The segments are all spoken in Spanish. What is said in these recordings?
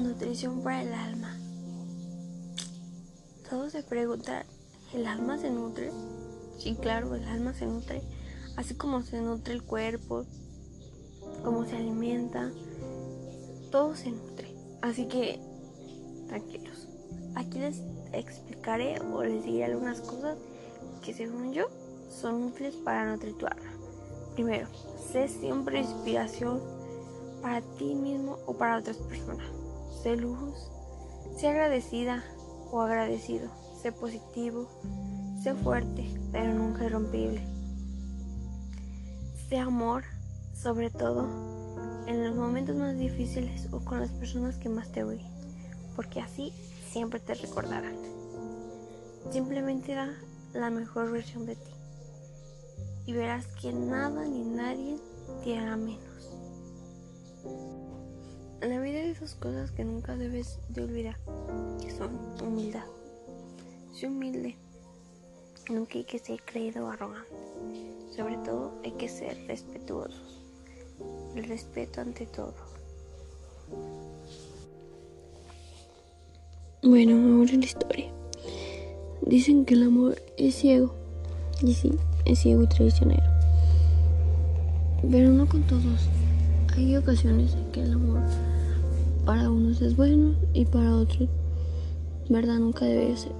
Nutrición para el alma. Todos se preguntan, ¿el alma se nutre? Sí, claro, el alma se nutre, así como se nutre el cuerpo, cómo se alimenta, todo se nutre. Así que, tranquilos. Aquí les explicaré o les diré algunas cosas que según yo son útiles para nutrir tu alma. Primero, sé siempre inspiración para ti mismo o para otras personas. Sé luz, sé agradecida o agradecido, sé positivo, sé fuerte, pero nunca irrompible. Sé amor, sobre todo en los momentos más difíciles o con las personas que más te oyen, porque así siempre te recordarán. Simplemente da la mejor versión de ti y verás que nada ni nadie te hará menos. En la vida hay esas cosas que nunca debes de olvidar, que son humildad. Sé humilde. Nunca hay que ser creído o arrogante. Sobre todo hay que ser respetuosos. El respeto ante todo. Bueno, ahora la historia. Dicen que el amor es ciego. Y sí, es ciego y traicionero. Pero no con todos. Hay ocasiones en que el amor para unos es bueno y para otros, verdad, nunca debe ser.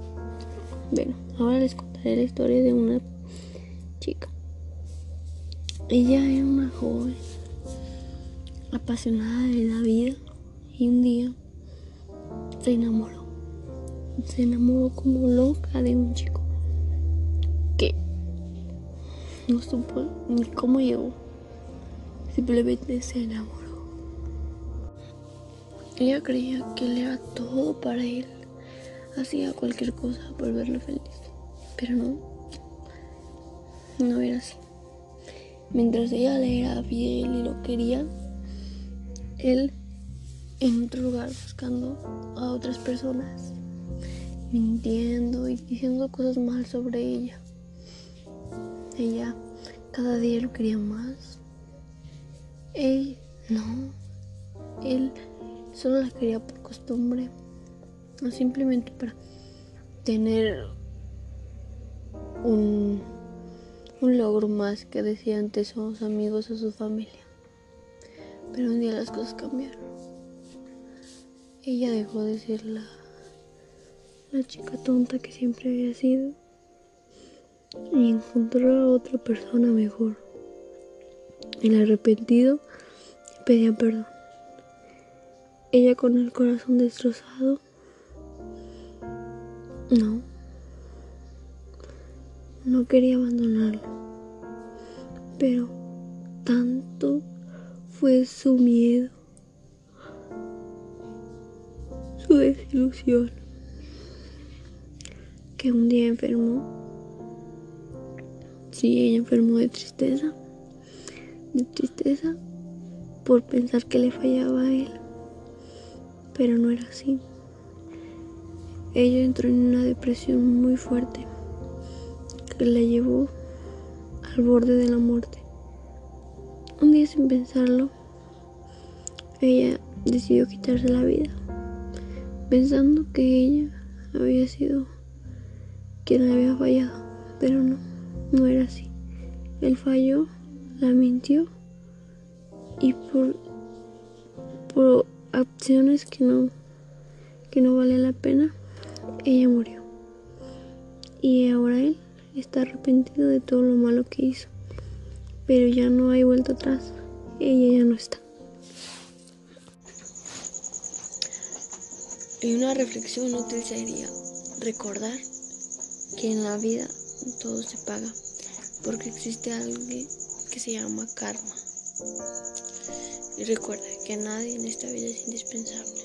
Bueno, ahora les contaré la historia de una chica. Ella era una joven apasionada de la vida y un día se enamoró. Se enamoró como loca de un chico que no supo ni cómo llegó. Simplemente se enamoró. Ella creía que él era todo para él. Hacía cualquier cosa por verlo feliz. Pero no. No era así. Mientras ella le era fiel y lo quería, él en otro lugar buscando a otras personas, mintiendo y diciendo cosas mal sobre ella. Ella cada día lo quería más. Él no. Él solo la quería por costumbre o simplemente para tener un, un logro más que decía antes sus amigos o su familia. Pero un día las cosas cambiaron. Ella dejó de ser la, la chica tonta que siempre había sido y encontró a otra persona mejor. El arrepentido pedía perdón. Ella con el corazón destrozado. No. No quería abandonarlo. Pero tanto fue su miedo, su desilusión, que un día enfermó. Sí, ella enfermó de tristeza, de tristeza por pensar que le fallaba a él pero no era así. Ella entró en una depresión muy fuerte que la llevó al borde de la muerte. Un día sin pensarlo, ella decidió quitarse la vida, pensando que ella había sido quien había fallado, pero no, no era así. Él falló, la mintió y por, por acciones que no que no vale la pena, ella murió. Y ahora él está arrepentido de todo lo malo que hizo. Pero ya no hay vuelta atrás. Ella ya no está. Y una reflexión útil sería recordar que en la vida todo se paga, porque existe algo que se llama karma. Y recuerda que nadie en esta vida es indispensable.